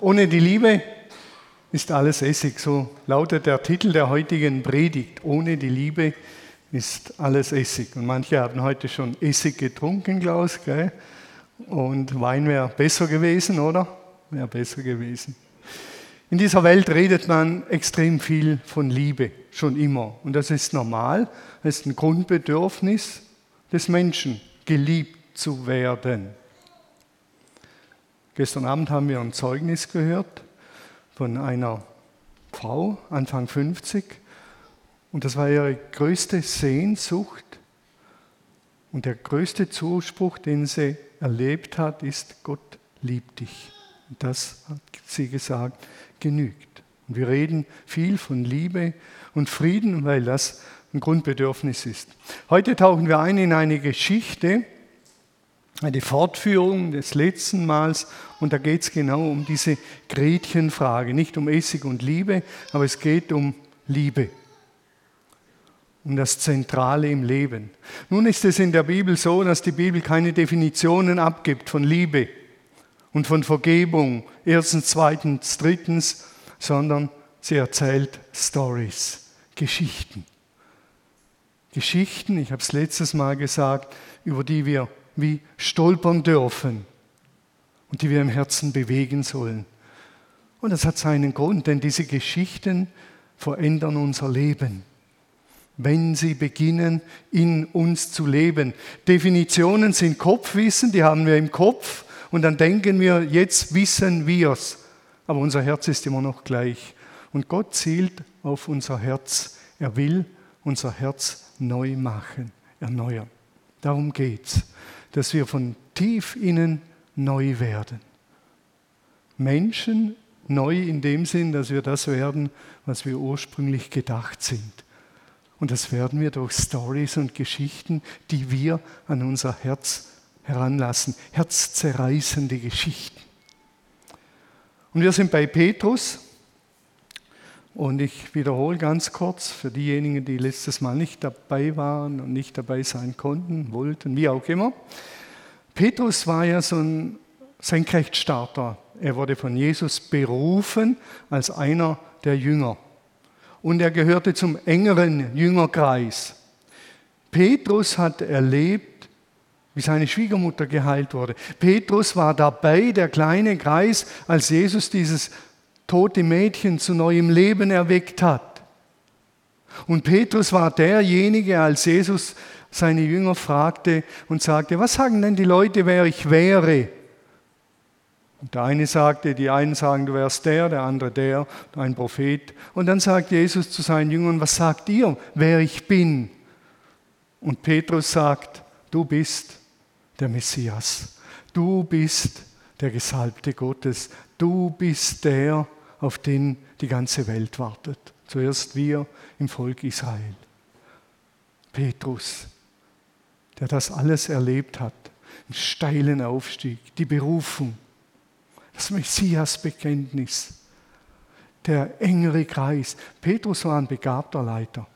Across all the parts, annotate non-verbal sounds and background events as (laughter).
ohne die Liebe ist alles Essig. So lautet der Titel der heutigen Predigt. Ohne die Liebe ist alles Essig. Und manche haben heute schon Essig getrunken, Klaus. Gell? Und Wein wäre besser gewesen, oder? Wäre besser gewesen. In dieser Welt redet man extrem viel von Liebe, schon immer. Und das ist normal. Das ist ein Grundbedürfnis des Menschen, geliebt zu werden. Gestern Abend haben wir ein Zeugnis gehört von einer Frau, Anfang 50. Und das war ihre größte Sehnsucht. Und der größte Zuspruch, den sie erlebt hat, ist, Gott liebt dich. Und das hat sie gesagt, genügt. Und wir reden viel von Liebe und Frieden, weil das ein Grundbedürfnis ist. Heute tauchen wir ein in eine Geschichte, eine Fortführung des letzten Mals und da geht es genau um diese Gretchenfrage, nicht um Essig und Liebe, aber es geht um Liebe, um das Zentrale im Leben. Nun ist es in der Bibel so, dass die Bibel keine Definitionen abgibt von Liebe und von Vergebung, erstens, zweitens, drittens, sondern sie erzählt Stories, Geschichten. Geschichten, ich habe es letztes Mal gesagt, über die wir wie stolpern dürfen und die wir im Herzen bewegen sollen. Und das hat seinen Grund, denn diese Geschichten verändern unser Leben, wenn sie beginnen, in uns zu leben. Definitionen sind Kopfwissen, die haben wir im Kopf und dann denken wir, jetzt wissen wir es. Aber unser Herz ist immer noch gleich. Und Gott zielt auf unser Herz. Er will unser Herz neu machen, erneuern. Darum geht's dass wir von tief innen neu werden. Menschen neu in dem Sinn, dass wir das werden, was wir ursprünglich gedacht sind. Und das werden wir durch Stories und Geschichten, die wir an unser Herz heranlassen. Herzzerreißende Geschichten. Und wir sind bei Petrus. Und ich wiederhole ganz kurz für diejenigen, die letztes Mal nicht dabei waren und nicht dabei sein konnten, wollten, wie auch immer. Petrus war ja so ein Senkrechtstarter. Er wurde von Jesus berufen als einer der Jünger. Und er gehörte zum engeren Jüngerkreis. Petrus hat erlebt, wie seine Schwiegermutter geheilt wurde. Petrus war dabei, der kleine Kreis, als Jesus dieses tote Mädchen zu neuem Leben erweckt hat. Und Petrus war derjenige, als Jesus seine Jünger fragte und sagte, was sagen denn die Leute, wer ich wäre? Und der eine sagte, die einen sagen, du wärst der, der andere der, ein Prophet. Und dann sagt Jesus zu seinen Jüngern, was sagt ihr, wer ich bin? Und Petrus sagt, du bist der Messias. Du bist der Gesalbte Gottes. Du bist der, auf den die ganze Welt wartet. Zuerst wir im Volk Israel. Petrus, der das alles erlebt hat, einen steilen Aufstieg, die Berufung, das Messias-Bekenntnis, der engere Kreis. Petrus war ein begabter Leiter.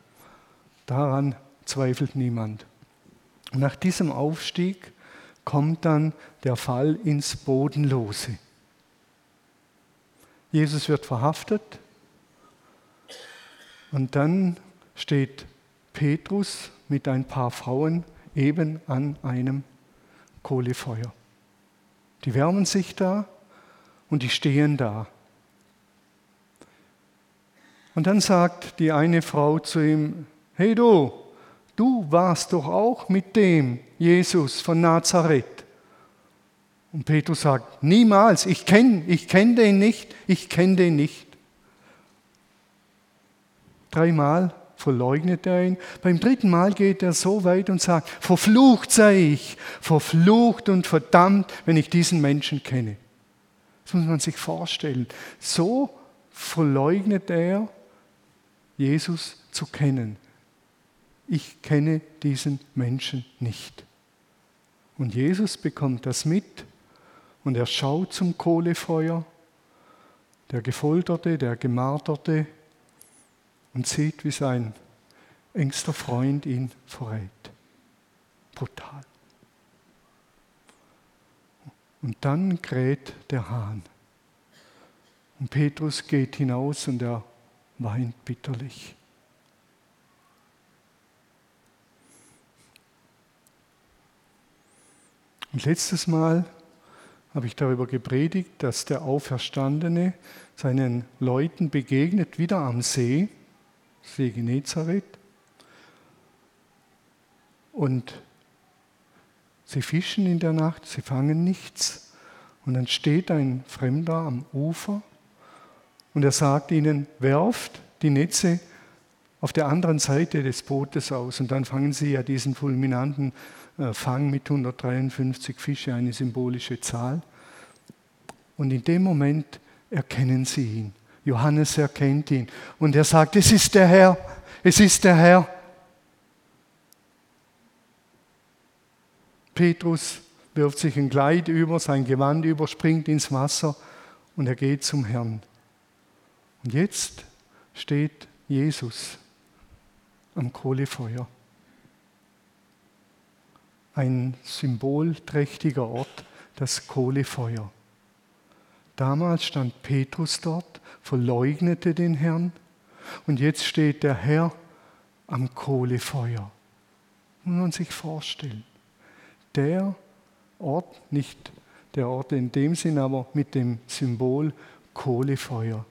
Daran zweifelt niemand. Und nach diesem Aufstieg kommt dann der Fall ins Bodenlose. Jesus wird verhaftet und dann steht Petrus mit ein paar Frauen eben an einem Kohlefeuer. Die wärmen sich da und die stehen da. Und dann sagt die eine Frau zu ihm, hey du, du warst doch auch mit dem Jesus von Nazareth. Und Petrus sagt, niemals, ich kenne ich kenn den nicht, ich kenne den nicht. Dreimal verleugnet er ihn. Beim dritten Mal geht er so weit und sagt, verflucht sei ich, verflucht und verdammt, wenn ich diesen Menschen kenne. Das muss man sich vorstellen. So verleugnet er, Jesus zu kennen. Ich kenne diesen Menschen nicht. Und Jesus bekommt das mit und er schaut zum Kohlefeuer, der Gefolterte, der Gemarterte, und sieht, wie sein engster Freund ihn verrät. Brutal. Und dann kräht der Hahn. Und Petrus geht hinaus und er weint bitterlich. Und letztes Mal habe ich darüber gepredigt, dass der Auferstandene seinen Leuten begegnet, wieder am See, See Genezareth. Und sie fischen in der Nacht, sie fangen nichts. Und dann steht ein Fremder am Ufer und er sagt ihnen, werft die Netze auf der anderen Seite des Bootes aus. Und dann fangen sie ja diesen fulminanten äh, Fang mit 153 Fische, eine symbolische Zahl. Und in dem Moment erkennen sie ihn. Johannes erkennt ihn. Und er sagt, es ist der Herr, es ist der Herr. Petrus wirft sich ein Kleid über, sein Gewand überspringt ins Wasser und er geht zum Herrn. Und jetzt steht Jesus am Kohlefeuer. Ein symbolträchtiger Ort, das Kohlefeuer. Damals stand Petrus dort, verleugnete den Herrn und jetzt steht der Herr am Kohlefeuer. Muss man sich vorstellen. Der Ort, nicht der Ort in dem Sinn, aber mit dem Symbol Kohlefeuer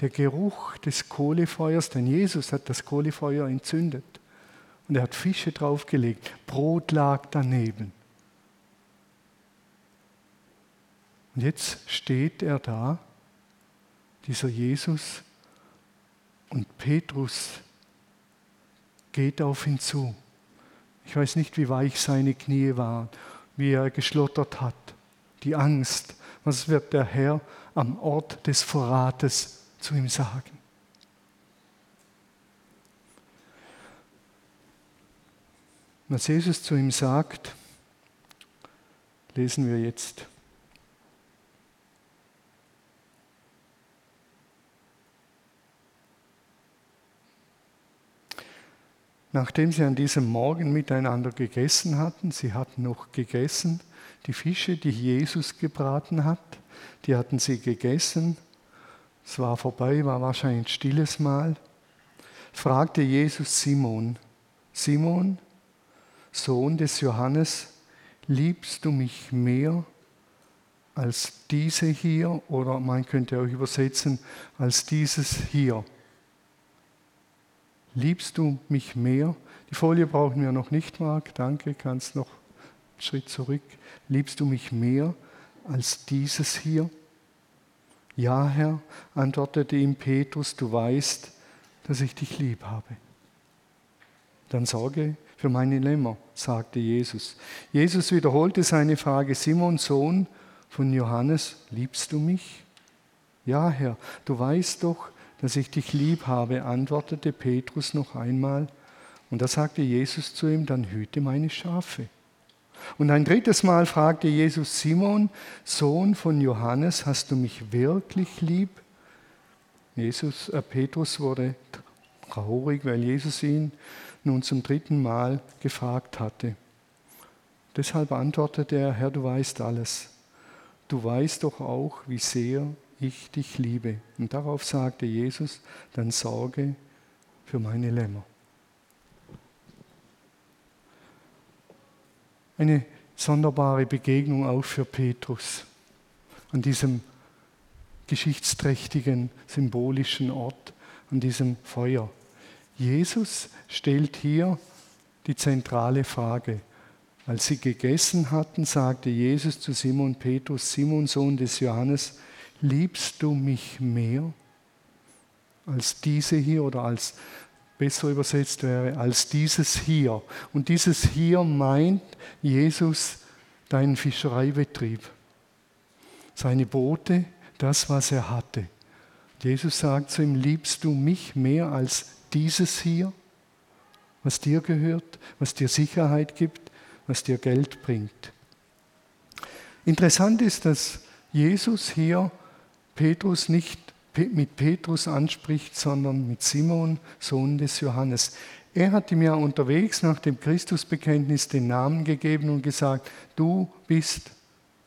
der Geruch des Kohlefeuers, denn Jesus hat das Kohlefeuer entzündet und er hat Fische draufgelegt, Brot lag daneben. Und jetzt steht er da, dieser Jesus, und Petrus geht auf ihn zu. Ich weiß nicht, wie weich seine Knie waren, wie er geschlottert hat, die Angst. Was wird der Herr am Ort des Verrates zu ihm sagen. Was Jesus zu ihm sagt, lesen wir jetzt. Nachdem sie an diesem Morgen miteinander gegessen hatten, sie hatten noch gegessen, die Fische, die Jesus gebraten hat, die hatten sie gegessen es war vorbei, war wahrscheinlich ein stilles Mahl. Fragte Jesus Simon, Simon, Sohn des Johannes, liebst du mich mehr als diese hier? Oder man könnte auch übersetzen, als dieses hier. Liebst du mich mehr? Die Folie brauchen wir noch nicht, Marc. Danke, kannst noch einen Schritt zurück. Liebst du mich mehr als dieses hier? Ja, Herr, antwortete ihm Petrus, du weißt, dass ich dich lieb habe. Dann sorge für meine Lämmer, sagte Jesus. Jesus wiederholte seine Frage, Simon, Sohn von Johannes, liebst du mich? Ja, Herr, du weißt doch, dass ich dich lieb habe, antwortete Petrus noch einmal. Und da sagte Jesus zu ihm, dann hüte meine Schafe. Und ein drittes Mal fragte Jesus Simon, Sohn von Johannes, hast du mich wirklich lieb? Jesus, äh, Petrus wurde traurig, weil Jesus ihn nun zum dritten Mal gefragt hatte. Deshalb antwortete er, Herr, du weißt alles. Du weißt doch auch, wie sehr ich dich liebe. Und darauf sagte Jesus, dann sorge für meine Lämmer. Eine sonderbare Begegnung auch für Petrus an diesem geschichtsträchtigen, symbolischen Ort, an diesem Feuer. Jesus stellt hier die zentrale Frage. Als sie gegessen hatten, sagte Jesus zu Simon Petrus, Simon Sohn des Johannes, liebst du mich mehr als diese hier oder als besser übersetzt wäre, als dieses hier. Und dieses hier meint Jesus deinen Fischereibetrieb. Seine Boote, das, was er hatte. Jesus sagt zu ihm, liebst du mich mehr als dieses hier, was dir gehört, was dir Sicherheit gibt, was dir Geld bringt. Interessant ist, dass Jesus hier Petrus nicht mit Petrus anspricht, sondern mit Simon, Sohn des Johannes. Er hat ihm ja unterwegs nach dem Christusbekenntnis den Namen gegeben und gesagt, du bist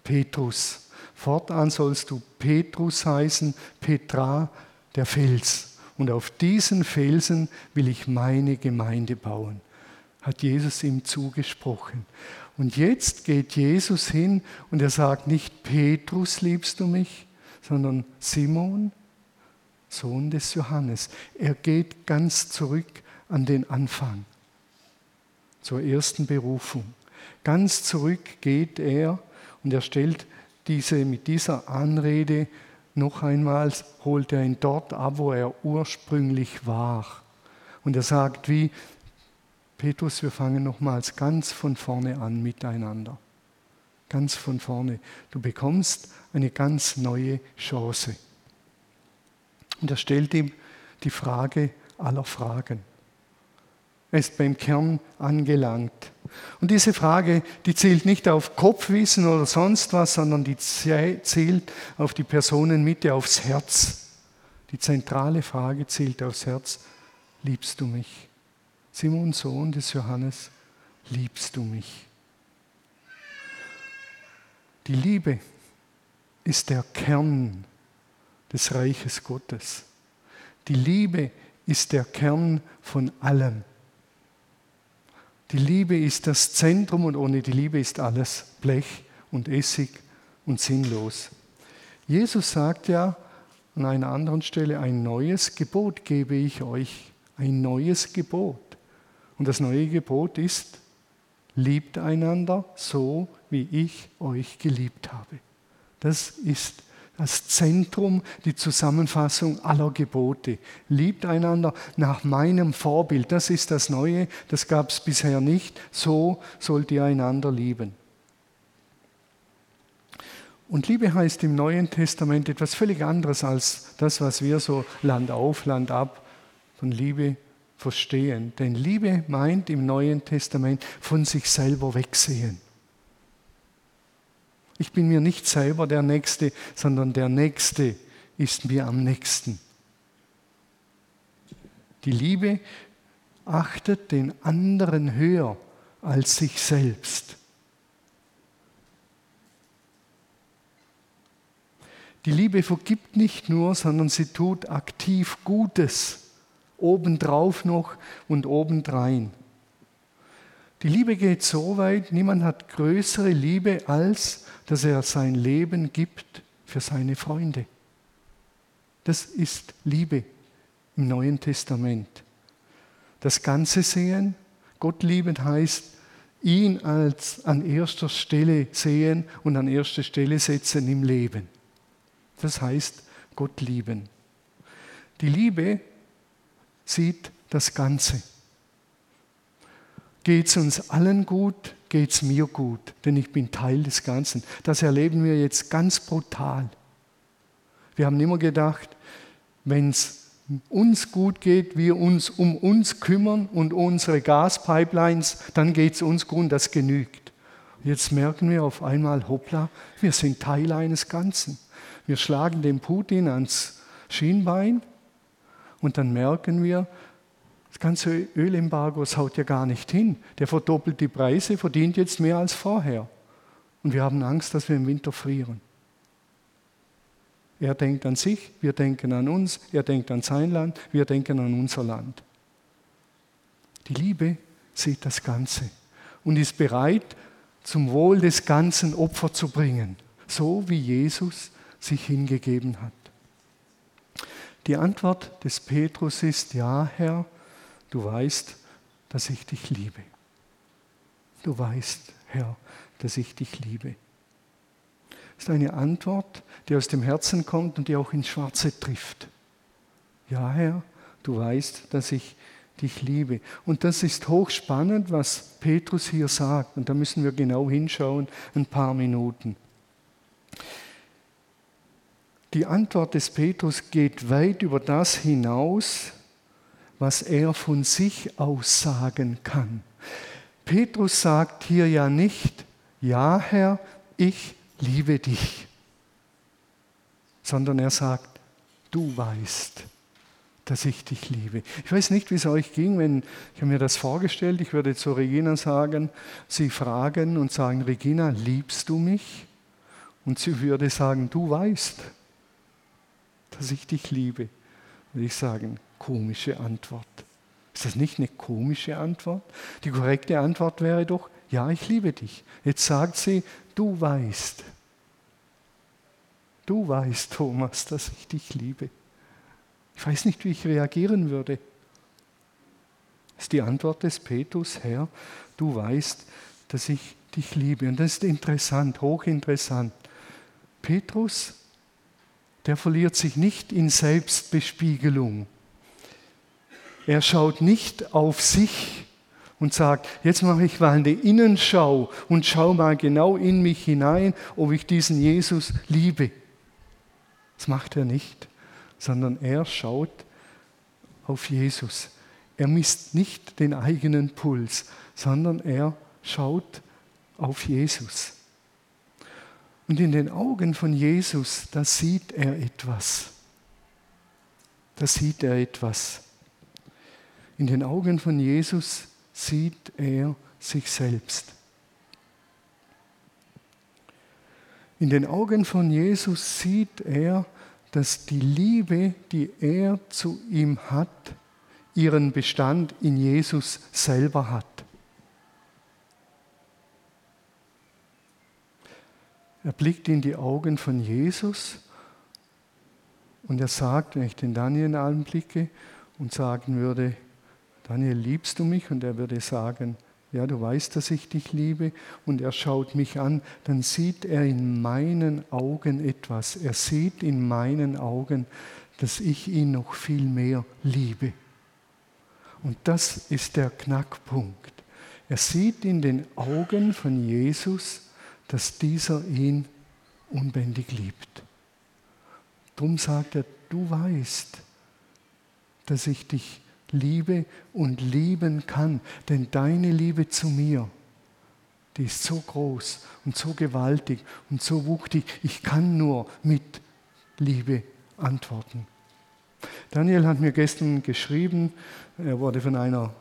Petrus. Fortan sollst du Petrus heißen, Petra, der Fels. Und auf diesen Felsen will ich meine Gemeinde bauen, hat Jesus ihm zugesprochen. Und jetzt geht Jesus hin und er sagt nicht, Petrus liebst du mich, sondern Simon, Sohn des Johannes. Er geht ganz zurück an den Anfang, zur ersten Berufung. Ganz zurück geht er und er stellt diese, mit dieser Anrede noch einmal, holt er ihn dort ab, wo er ursprünglich war. Und er sagt wie, Petrus, wir fangen nochmals ganz von vorne an miteinander. Ganz von vorne. Du bekommst eine ganz neue Chance. Und er stellt ihm die Frage aller Fragen. Er ist beim Kern angelangt. Und diese Frage, die zählt nicht auf Kopfwissen oder sonst was, sondern die zählt auf die Personenmitte, aufs Herz. Die zentrale Frage zählt aufs Herz. Liebst du mich? Simon, Sohn des Johannes, liebst du mich? Die Liebe ist der Kern des Reiches Gottes. Die Liebe ist der Kern von allem. Die Liebe ist das Zentrum und ohne die Liebe ist alles Blech und Essig und sinnlos. Jesus sagt ja an einer anderen Stelle, ein neues Gebot gebe ich euch, ein neues Gebot. Und das neue Gebot ist, liebt einander so, wie ich euch geliebt habe. Das ist das Zentrum, die Zusammenfassung aller Gebote. Liebt einander nach meinem Vorbild. Das ist das Neue, das gab es bisher nicht. So sollt ihr einander lieben. Und Liebe heißt im Neuen Testament etwas völlig anderes als das, was wir so Land auf, Land ab von Liebe verstehen. Denn Liebe meint im Neuen Testament von sich selber wegsehen. Ich bin mir nicht selber der Nächste, sondern der Nächste ist mir am nächsten. Die Liebe achtet den anderen höher als sich selbst. Die Liebe vergibt nicht nur, sondern sie tut aktiv Gutes, obendrauf noch und obendrein. Die Liebe geht so weit, niemand hat größere Liebe als dass er sein Leben gibt für seine Freunde. Das ist Liebe im Neuen Testament. Das Ganze sehen, Gott lieben heißt, ihn als an erster Stelle sehen und an erster Stelle setzen im Leben. Das heißt Gott lieben. Die Liebe sieht das Ganze. Geht es uns allen gut, geht es mir gut, denn ich bin Teil des Ganzen. Das erleben wir jetzt ganz brutal. Wir haben immer gedacht, wenn es uns gut geht, wir uns um uns kümmern und unsere Gaspipelines, dann geht es uns gut, das genügt. Jetzt merken wir auf einmal, hoppla, wir sind Teil eines Ganzen. Wir schlagen den Putin ans Schienbein und dann merken wir, das ganze Ölembargo haut ja gar nicht hin. Der verdoppelt die Preise, verdient jetzt mehr als vorher. Und wir haben Angst, dass wir im Winter frieren. Er denkt an sich, wir denken an uns, er denkt an sein Land, wir denken an unser Land. Die Liebe sieht das Ganze und ist bereit, zum Wohl des Ganzen Opfer zu bringen, so wie Jesus sich hingegeben hat. Die Antwort des Petrus ist, ja Herr, Du weißt, dass ich dich liebe. Du weißt, Herr, dass ich dich liebe. Das ist eine Antwort, die aus dem Herzen kommt und die auch ins Schwarze trifft. Ja, Herr, du weißt, dass ich dich liebe. Und das ist hochspannend, was Petrus hier sagt. Und da müssen wir genau hinschauen, ein paar Minuten. Die Antwort des Petrus geht weit über das hinaus, was er von sich aus sagen kann. Petrus sagt hier ja nicht, ja Herr, ich liebe dich, sondern er sagt, du weißt, dass ich dich liebe. Ich weiß nicht, wie es euch ging, wenn ich mir das vorgestellt, ich würde zu Regina sagen, sie fragen und sagen, Regina, liebst du mich? und sie würde sagen, du weißt, dass ich dich liebe, würde ich sagen, komische Antwort. Ist das nicht eine komische Antwort? Die korrekte Antwort wäre doch, ja, ich liebe dich. Jetzt sagt sie, du weißt. Du weißt, Thomas, dass ich dich liebe. Ich weiß nicht, wie ich reagieren würde. Das ist die Antwort des Petrus, Herr, du weißt, dass ich dich liebe. Und das ist interessant, hochinteressant. Petrus, der verliert sich nicht in Selbstbespiegelung. Er schaut nicht auf sich und sagt, jetzt mache ich mal eine Innenschau und schau mal genau in mich hinein, ob ich diesen Jesus liebe. Das macht er nicht, sondern er schaut auf Jesus. Er misst nicht den eigenen Puls, sondern er schaut auf Jesus. Und in den Augen von Jesus, da sieht er etwas. Da sieht er etwas. In den Augen von Jesus sieht er sich selbst. In den Augen von Jesus sieht er, dass die Liebe, die er zu ihm hat, ihren Bestand in Jesus selber hat. Er blickt in die Augen von Jesus und er sagt, wenn ich den Daniel anblicke und sagen würde, Daniel, liebst du mich? Und er würde sagen, ja, du weißt, dass ich dich liebe. Und er schaut mich an, dann sieht er in meinen Augen etwas. Er sieht in meinen Augen, dass ich ihn noch viel mehr liebe. Und das ist der Knackpunkt. Er sieht in den Augen von Jesus, dass dieser ihn unbändig liebt. Drum sagt er, du weißt, dass ich dich liebe und lieben kann, denn deine Liebe zu mir, die ist so groß und so gewaltig und so wuchtig, ich kann nur mit Liebe antworten. Daniel hat mir gestern geschrieben, er wurde von einer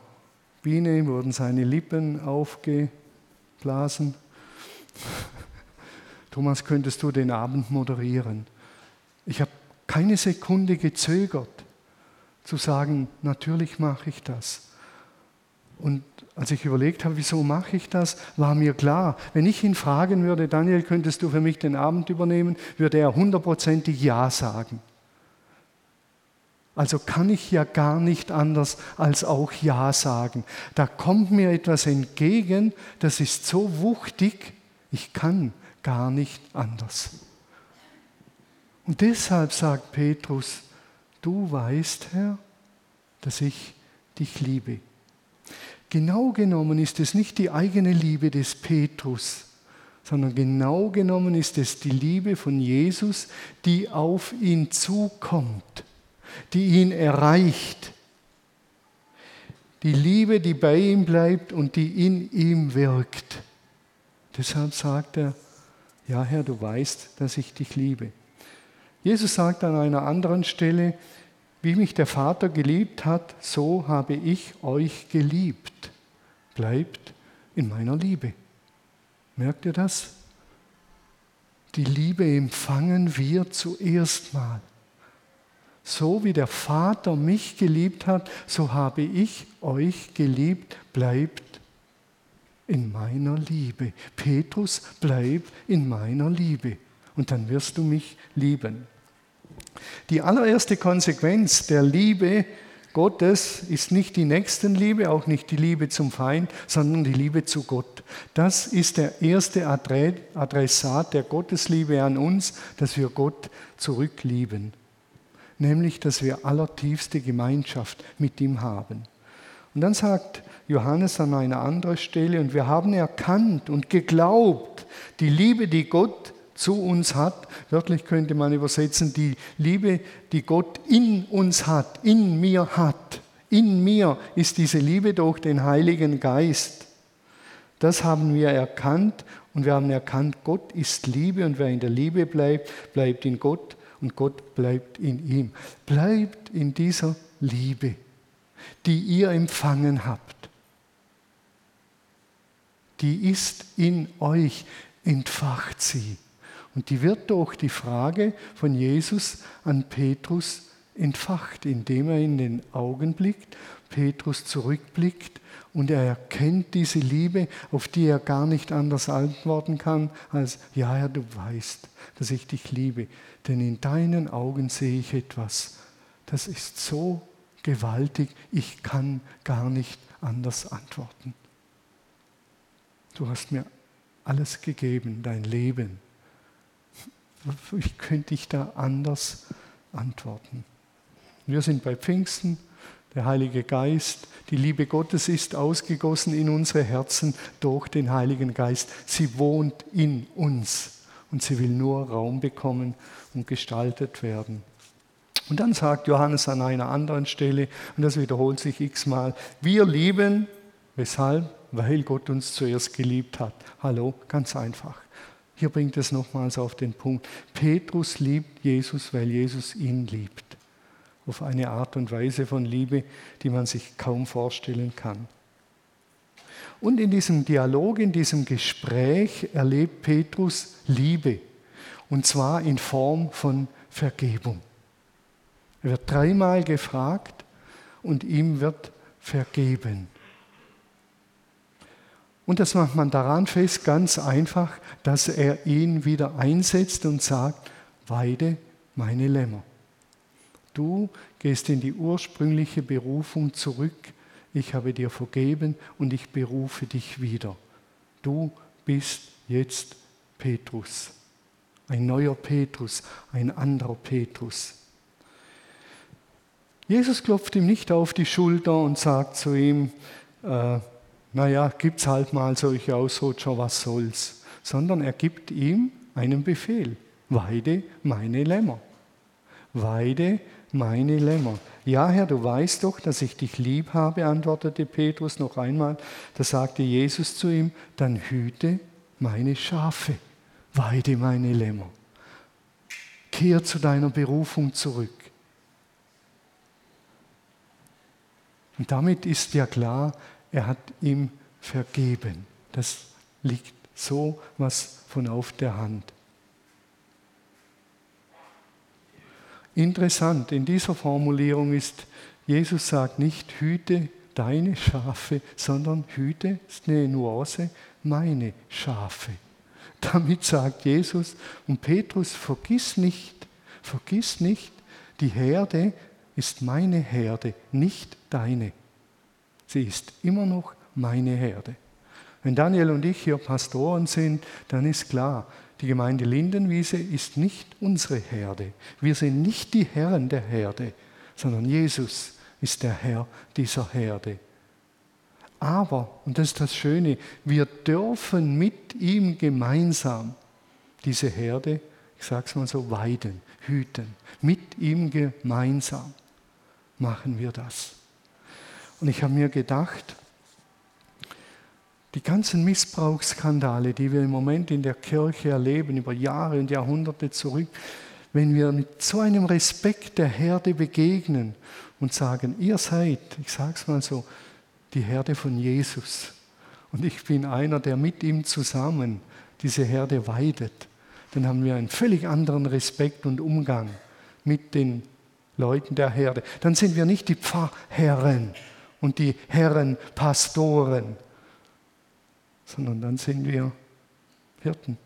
Biene, wurden seine Lippen aufgeblasen (laughs) Thomas, könntest du den Abend moderieren? Ich habe keine Sekunde gezögert zu sagen, natürlich mache ich das. Und als ich überlegt habe, wieso mache ich das, war mir klar, wenn ich ihn fragen würde, Daniel, könntest du für mich den Abend übernehmen, würde er hundertprozentig Ja sagen. Also kann ich ja gar nicht anders als auch Ja sagen. Da kommt mir etwas entgegen, das ist so wuchtig, ich kann gar nicht anders. Und deshalb sagt Petrus, du weißt, Herr, dass ich dich liebe. Genau genommen ist es nicht die eigene Liebe des Petrus, sondern genau genommen ist es die Liebe von Jesus, die auf ihn zukommt, die ihn erreicht. Die Liebe, die bei ihm bleibt und die in ihm wirkt. Deshalb sagt er, ja Herr, du weißt, dass ich dich liebe. Jesus sagt an einer anderen Stelle, wie mich der Vater geliebt hat, so habe ich euch geliebt. Bleibt in meiner Liebe. Merkt ihr das? Die Liebe empfangen wir zuerst mal. So wie der Vater mich geliebt hat, so habe ich euch geliebt. Bleibt in meiner Liebe. Petrus, bleib in meiner Liebe und dann wirst du mich lieben. Die allererste Konsequenz der Liebe Gottes ist nicht die Nächstenliebe, auch nicht die Liebe zum Feind, sondern die Liebe zu Gott. Das ist der erste Adressat der Gottesliebe an uns, dass wir Gott zurücklieben. Nämlich, dass wir allertiefste Gemeinschaft mit ihm haben. Und dann sagt Johannes an einer anderen Stelle, und wir haben erkannt und geglaubt, die Liebe, die Gott zu uns hat, wörtlich könnte man übersetzen, die Liebe, die Gott in uns hat, in mir hat. In mir ist diese Liebe durch den Heiligen Geist. Das haben wir erkannt und wir haben erkannt, Gott ist Liebe und wer in der Liebe bleibt, bleibt in Gott und Gott bleibt in ihm. Bleibt in dieser Liebe, die ihr empfangen habt die ist in euch, entfacht sie. Und die wird durch die Frage von Jesus an Petrus entfacht, indem er in den Augen blickt, Petrus zurückblickt und er erkennt diese Liebe, auf die er gar nicht anders antworten kann, als, ja Herr, du weißt, dass ich dich liebe, denn in deinen Augen sehe ich etwas, das ist so gewaltig, ich kann gar nicht anders antworten. Du hast mir alles gegeben, dein Leben. Wie könnte ich da anders antworten? Wir sind bei Pfingsten, der Heilige Geist, die Liebe Gottes ist ausgegossen in unsere Herzen durch den Heiligen Geist. Sie wohnt in uns und sie will nur Raum bekommen und gestaltet werden. Und dann sagt Johannes an einer anderen Stelle, und das wiederholt sich x-mal, wir lieben, weshalb? Weil Gott uns zuerst geliebt hat. Hallo, ganz einfach. Hier bringt es nochmals auf den Punkt. Petrus liebt Jesus, weil Jesus ihn liebt. Auf eine Art und Weise von Liebe, die man sich kaum vorstellen kann. Und in diesem Dialog, in diesem Gespräch erlebt Petrus Liebe. Und zwar in Form von Vergebung. Er wird dreimal gefragt und ihm wird vergeben. Und das macht man daran fest, ganz einfach, dass er ihn wieder einsetzt und sagt, weide meine Lämmer. Du gehst in die ursprüngliche Berufung zurück. Ich habe dir vergeben und ich berufe dich wieder. Du bist jetzt Petrus. Ein neuer Petrus, ein anderer Petrus. Jesus klopft ihm nicht auf die Schulter und sagt zu ihm, äh, naja, gibt's halt mal solche Ausrutscher, was soll's, sondern er gibt ihm einen Befehl. Weide meine Lämmer. Weide meine Lämmer. Ja, Herr, du weißt doch, dass ich dich lieb habe, antwortete Petrus noch einmal. Da sagte Jesus zu ihm, dann hüte meine Schafe, weide meine Lämmer. Kehr zu deiner Berufung zurück. Und damit ist ja klar, er hat ihm vergeben. Das liegt so was von auf der Hand. Interessant, in dieser Formulierung ist, Jesus sagt nicht, hüte deine Schafe, sondern hüte, ist eine Nuance, meine Schafe. (laughs) Damit sagt Jesus und Petrus, vergiss nicht, vergiss nicht, die Herde ist meine Herde, nicht deine. Sie ist immer noch meine Herde. Wenn Daniel und ich hier Pastoren sind, dann ist klar, die Gemeinde Lindenwiese ist nicht unsere Herde. Wir sind nicht die Herren der Herde, sondern Jesus ist der Herr dieser Herde. Aber, und das ist das Schöne, wir dürfen mit ihm gemeinsam diese Herde, ich sage es mal so, weiden, hüten. Mit ihm gemeinsam machen wir das. Und ich habe mir gedacht, die ganzen Missbrauchsskandale, die wir im Moment in der Kirche erleben, über Jahre und Jahrhunderte zurück, wenn wir mit so einem Respekt der Herde begegnen und sagen, ihr seid, ich sage es mal so, die Herde von Jesus und ich bin einer, der mit ihm zusammen diese Herde weidet, dann haben wir einen völlig anderen Respekt und Umgang mit den Leuten der Herde. Dann sind wir nicht die Pfarrherren, und die Herren Pastoren, sondern dann sind wir Hirten,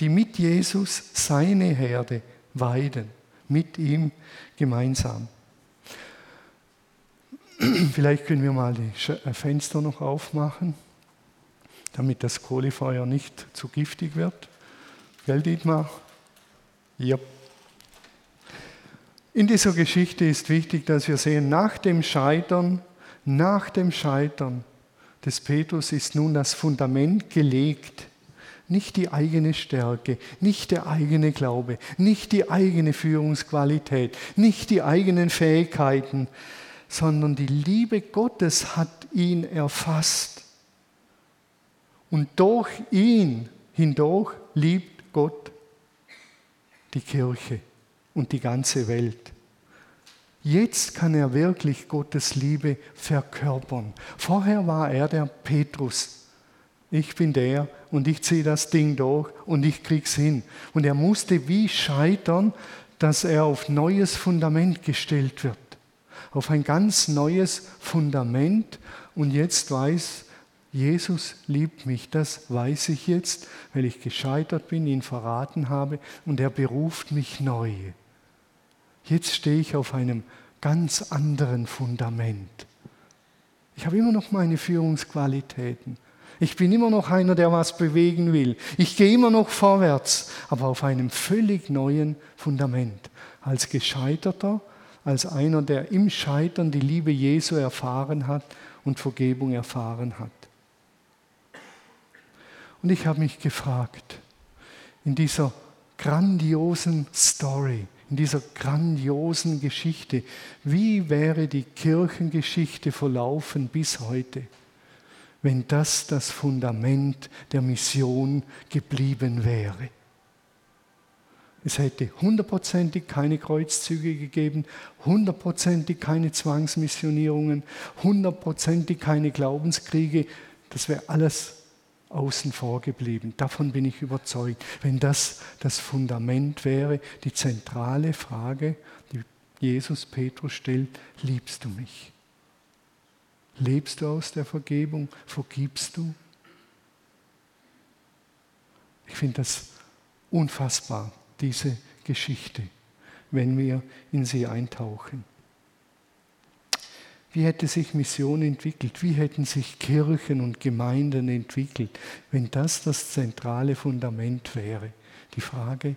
die mit Jesus seine Herde weiden, mit ihm gemeinsam. Vielleicht können wir mal die äh, Fenster noch aufmachen, damit das Kohlefeuer nicht zu giftig wird. Gell, Dietmar? Ja. In dieser Geschichte ist wichtig, dass wir sehen, nach dem Scheitern, nach dem Scheitern des Petrus ist nun das Fundament gelegt. Nicht die eigene Stärke, nicht der eigene Glaube, nicht die eigene Führungsqualität, nicht die eigenen Fähigkeiten, sondern die Liebe Gottes hat ihn erfasst. Und durch ihn hindurch liebt Gott die Kirche und die ganze Welt. Jetzt kann er wirklich Gottes Liebe verkörpern. Vorher war er der Petrus, ich bin der und ich ziehe das Ding durch und ich krieg's hin. Und er musste wie scheitern, dass er auf neues Fundament gestellt wird. Auf ein ganz neues Fundament. Und jetzt weiß, Jesus liebt mich. Das weiß ich jetzt, weil ich gescheitert bin, ihn verraten habe und er beruft mich neu. Jetzt stehe ich auf einem ganz anderen Fundament. Ich habe immer noch meine Führungsqualitäten. Ich bin immer noch einer, der was bewegen will. Ich gehe immer noch vorwärts, aber auf einem völlig neuen Fundament. Als Gescheiterter, als einer, der im Scheitern die Liebe Jesu erfahren hat und Vergebung erfahren hat. Und ich habe mich gefragt, in dieser grandiosen Story, in dieser grandiosen Geschichte. Wie wäre die Kirchengeschichte verlaufen bis heute, wenn das das Fundament der Mission geblieben wäre? Es hätte hundertprozentig keine Kreuzzüge gegeben, hundertprozentig keine Zwangsmissionierungen, hundertprozentig keine Glaubenskriege. Das wäre alles außen vor geblieben. Davon bin ich überzeugt. Wenn das das Fundament wäre, die zentrale Frage, die Jesus Petrus stellt, liebst du mich? Lebst du aus der Vergebung? Vergibst du? Ich finde das unfassbar, diese Geschichte, wenn wir in sie eintauchen. Wie hätte sich Mission entwickelt? Wie hätten sich Kirchen und Gemeinden entwickelt, wenn das das zentrale Fundament wäre? Die Frage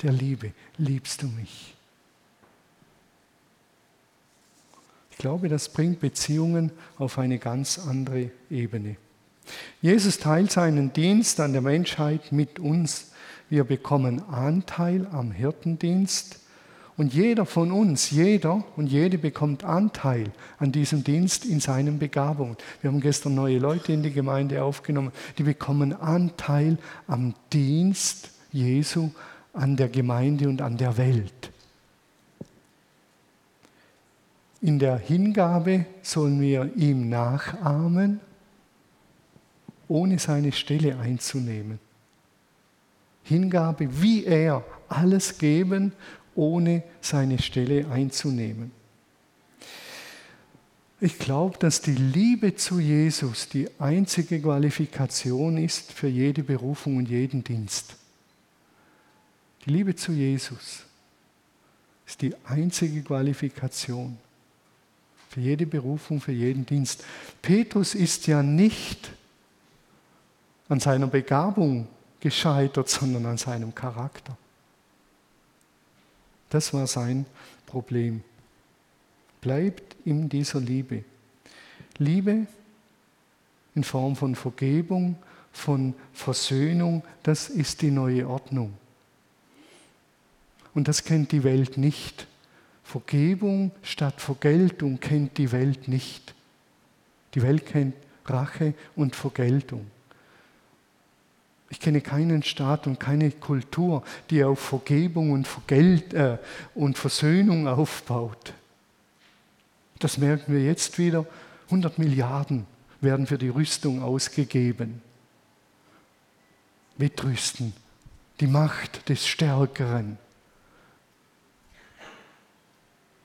der Liebe. Liebst du mich? Ich glaube, das bringt Beziehungen auf eine ganz andere Ebene. Jesus teilt seinen Dienst an der Menschheit mit uns. Wir bekommen Anteil am Hirtendienst und jeder von uns, jeder und jede bekommt Anteil an diesem Dienst in seinen Begabungen. Wir haben gestern neue Leute in die Gemeinde aufgenommen, die bekommen Anteil am Dienst Jesu an der Gemeinde und an der Welt. In der Hingabe sollen wir ihm nachahmen, ohne seine Stelle einzunehmen. Hingabe, wie er alles geben ohne seine Stelle einzunehmen. Ich glaube, dass die Liebe zu Jesus die einzige Qualifikation ist für jede Berufung und jeden Dienst. Die Liebe zu Jesus ist die einzige Qualifikation für jede Berufung, für jeden Dienst. Petrus ist ja nicht an seiner Begabung gescheitert, sondern an seinem Charakter. Das war sein Problem. Bleibt in dieser Liebe. Liebe in Form von Vergebung, von Versöhnung, das ist die neue Ordnung. Und das kennt die Welt nicht. Vergebung statt Vergeltung kennt die Welt nicht. Die Welt kennt Rache und Vergeltung. Ich kenne keinen Staat und keine Kultur, die auf Vergebung und, Vergelt, äh, und Versöhnung aufbaut. Das merken wir jetzt wieder. 100 Milliarden werden für die Rüstung ausgegeben. Wettrüsten, die Macht des Stärkeren.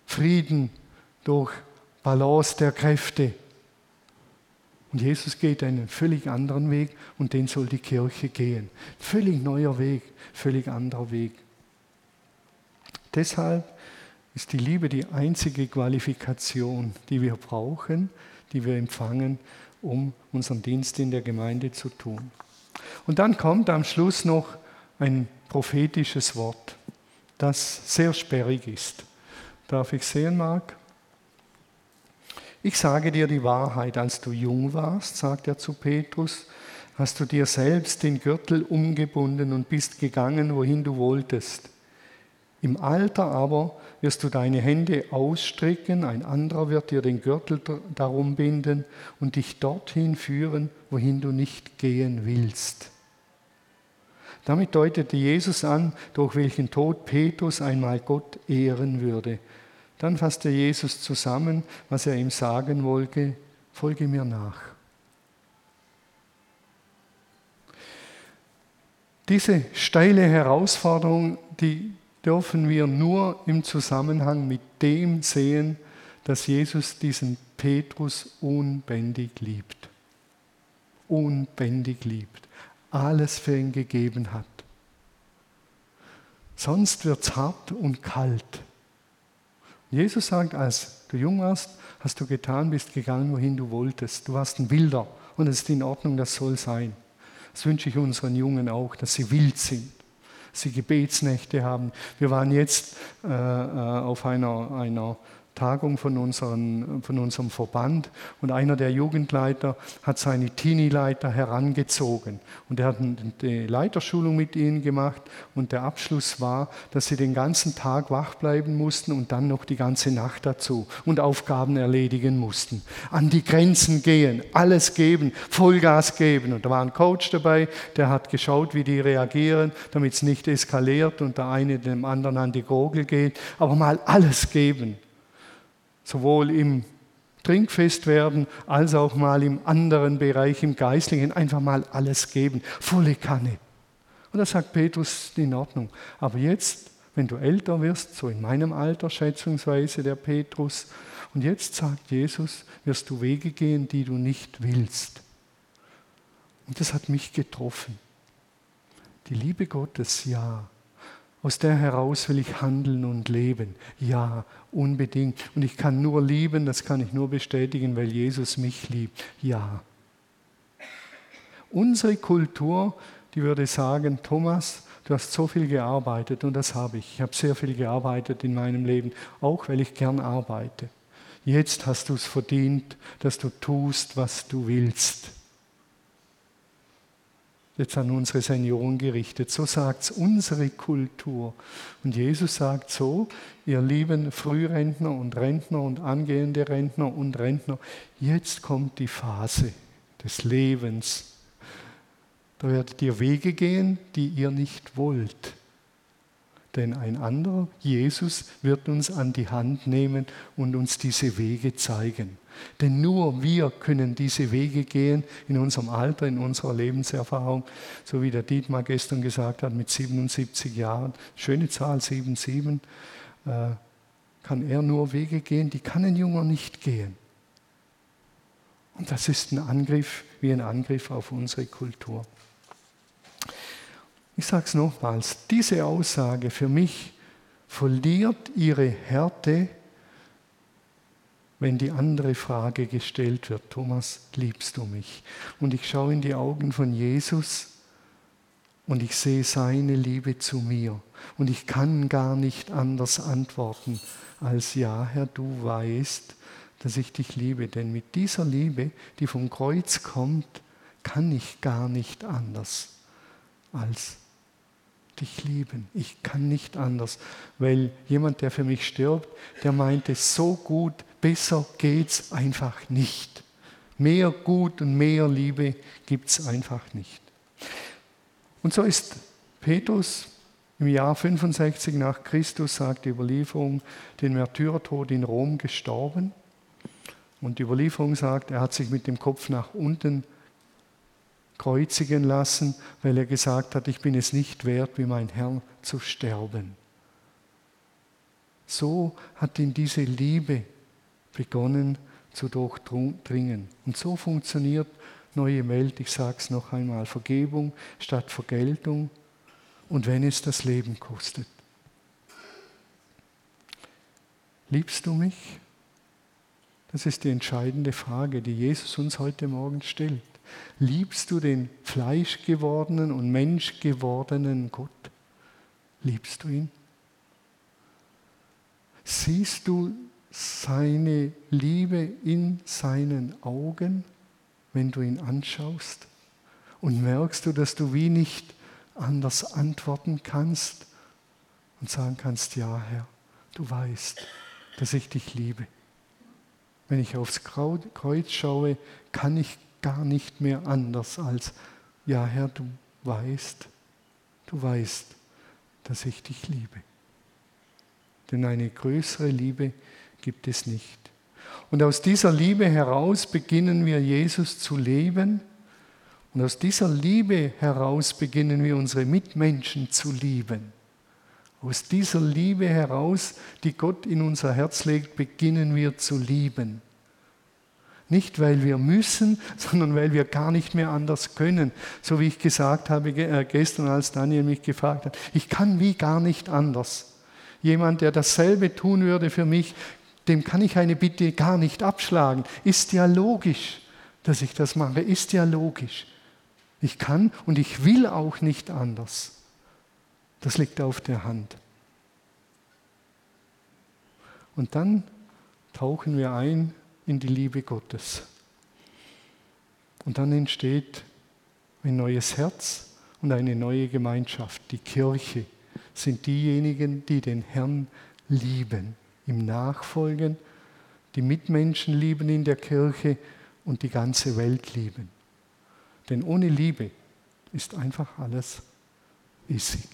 Frieden durch Balance der Kräfte. Und Jesus geht einen völlig anderen Weg und den soll die Kirche gehen. Völlig neuer Weg, völlig anderer Weg. Deshalb ist die Liebe die einzige Qualifikation, die wir brauchen, die wir empfangen, um unseren Dienst in der Gemeinde zu tun. Und dann kommt am Schluss noch ein prophetisches Wort, das sehr sperrig ist. Darf ich sehen, Marc? Ich sage dir die Wahrheit, als du jung warst, sagt er zu Petrus, hast du dir selbst den Gürtel umgebunden und bist gegangen, wohin du wolltest. Im Alter aber wirst du deine Hände ausstrecken, ein anderer wird dir den Gürtel darum binden und dich dorthin führen, wohin du nicht gehen willst. Damit deutete Jesus an, durch welchen Tod Petrus einmal Gott ehren würde. Dann fasste Jesus zusammen, was er ihm sagen wollte, folge mir nach. Diese steile Herausforderung, die dürfen wir nur im Zusammenhang mit dem sehen, dass Jesus diesen Petrus unbändig liebt. Unbändig liebt. Alles für ihn gegeben hat. Sonst wird es hart und kalt. Jesus sagt, als du jung warst, hast du getan, bist gegangen, wohin du wolltest. Du warst ein Wilder und es ist in Ordnung, das soll sein. Das wünsche ich unseren Jungen auch, dass sie wild sind, sie Gebetsnächte haben. Wir waren jetzt äh, äh auf einer, einer Tagung von, unseren, von unserem Verband. Und einer der Jugendleiter hat seine Teenie-Leiter herangezogen. Und er hat eine Leiterschulung mit ihnen gemacht. Und der Abschluss war, dass sie den ganzen Tag wach bleiben mussten und dann noch die ganze Nacht dazu und Aufgaben erledigen mussten. An die Grenzen gehen, alles geben, Vollgas geben. Und da war ein Coach dabei, der hat geschaut, wie die reagieren, damit es nicht eskaliert und der eine dem anderen an die Gurgel geht, aber mal alles geben sowohl im Trinkfest werden, als auch mal im anderen Bereich, im Geistlichen, einfach mal alles geben, volle Kanne. Und da sagt Petrus, in Ordnung. Aber jetzt, wenn du älter wirst, so in meinem Alter schätzungsweise der Petrus, und jetzt sagt Jesus, wirst du Wege gehen, die du nicht willst. Und das hat mich getroffen. Die Liebe Gottes, ja, aus der heraus will ich handeln und leben. Ja, unbedingt. Und ich kann nur lieben, das kann ich nur bestätigen, weil Jesus mich liebt. Ja. Unsere Kultur, die würde sagen, Thomas, du hast so viel gearbeitet und das habe ich. Ich habe sehr viel gearbeitet in meinem Leben, auch weil ich gern arbeite. Jetzt hast du es verdient, dass du tust, was du willst jetzt an unsere Senioren gerichtet. So sagt es unsere Kultur. Und Jesus sagt so, ihr lieben Frührentner und Rentner und angehende Rentner und Rentner, jetzt kommt die Phase des Lebens. Da werdet ihr Wege gehen, die ihr nicht wollt. Denn ein anderer, Jesus, wird uns an die Hand nehmen und uns diese Wege zeigen. Denn nur wir können diese Wege gehen in unserem Alter, in unserer Lebenserfahrung, so wie der Dietmar gestern gesagt hat, mit 77 Jahren, schöne Zahl 77, äh, kann er nur Wege gehen, die kann ein Junger nicht gehen. Und das ist ein Angriff, wie ein Angriff auf unsere Kultur. Ich sage es nochmals, diese Aussage für mich verliert ihre Härte wenn die andere Frage gestellt wird, Thomas, liebst du mich? Und ich schaue in die Augen von Jesus und ich sehe seine Liebe zu mir. Und ich kann gar nicht anders antworten als ja, Herr, du weißt, dass ich dich liebe. Denn mit dieser Liebe, die vom Kreuz kommt, kann ich gar nicht anders als dich lieben. Ich kann nicht anders, weil jemand, der für mich stirbt, der meinte, so gut Besser geht's einfach nicht. Mehr Gut und mehr Liebe gibt es einfach nicht. Und so ist Petrus im Jahr 65 nach Christus, sagt die Überlieferung, den Märtyrertod in Rom gestorben. Und die Überlieferung sagt, er hat sich mit dem Kopf nach unten kreuzigen lassen, weil er gesagt hat, ich bin es nicht wert, wie mein Herr zu sterben. So hat ihn diese Liebe begonnen zu durchdringen. Und so funktioniert neue Welt, ich sage es noch einmal, Vergebung statt Vergeltung und wenn es das Leben kostet. Liebst du mich? Das ist die entscheidende Frage, die Jesus uns heute Morgen stellt. Liebst du den fleischgewordenen und menschgewordenen Gott? Liebst du ihn? Siehst du seine Liebe in seinen Augen, wenn du ihn anschaust? Und merkst du, dass du wie nicht anders antworten kannst und sagen kannst, ja Herr, du weißt, dass ich dich liebe. Wenn ich aufs Kreuz schaue, kann ich gar nicht mehr anders als, ja Herr, du weißt, du weißt, dass ich dich liebe. Denn eine größere Liebe gibt es nicht. Und aus dieser Liebe heraus beginnen wir Jesus zu leben. Und aus dieser Liebe heraus beginnen wir unsere Mitmenschen zu lieben. Aus dieser Liebe heraus, die Gott in unser Herz legt, beginnen wir zu lieben. Nicht, weil wir müssen, (laughs) sondern weil wir gar nicht mehr anders können. So wie ich gesagt habe äh, gestern, als Daniel mich gefragt hat, ich kann wie gar nicht anders. Jemand, der dasselbe tun würde für mich, dem kann ich eine Bitte gar nicht abschlagen. Ist ja logisch, dass ich das mache. Ist ja logisch. Ich kann und ich will auch nicht anders. Das liegt auf der Hand. Und dann tauchen wir ein in die Liebe Gottes. Und dann entsteht ein neues Herz und eine neue Gemeinschaft. Die Kirche sind diejenigen, die den Herrn lieben, ihm nachfolgen, die Mitmenschen lieben in der Kirche und die ganze Welt lieben. Denn ohne Liebe ist einfach alles issig.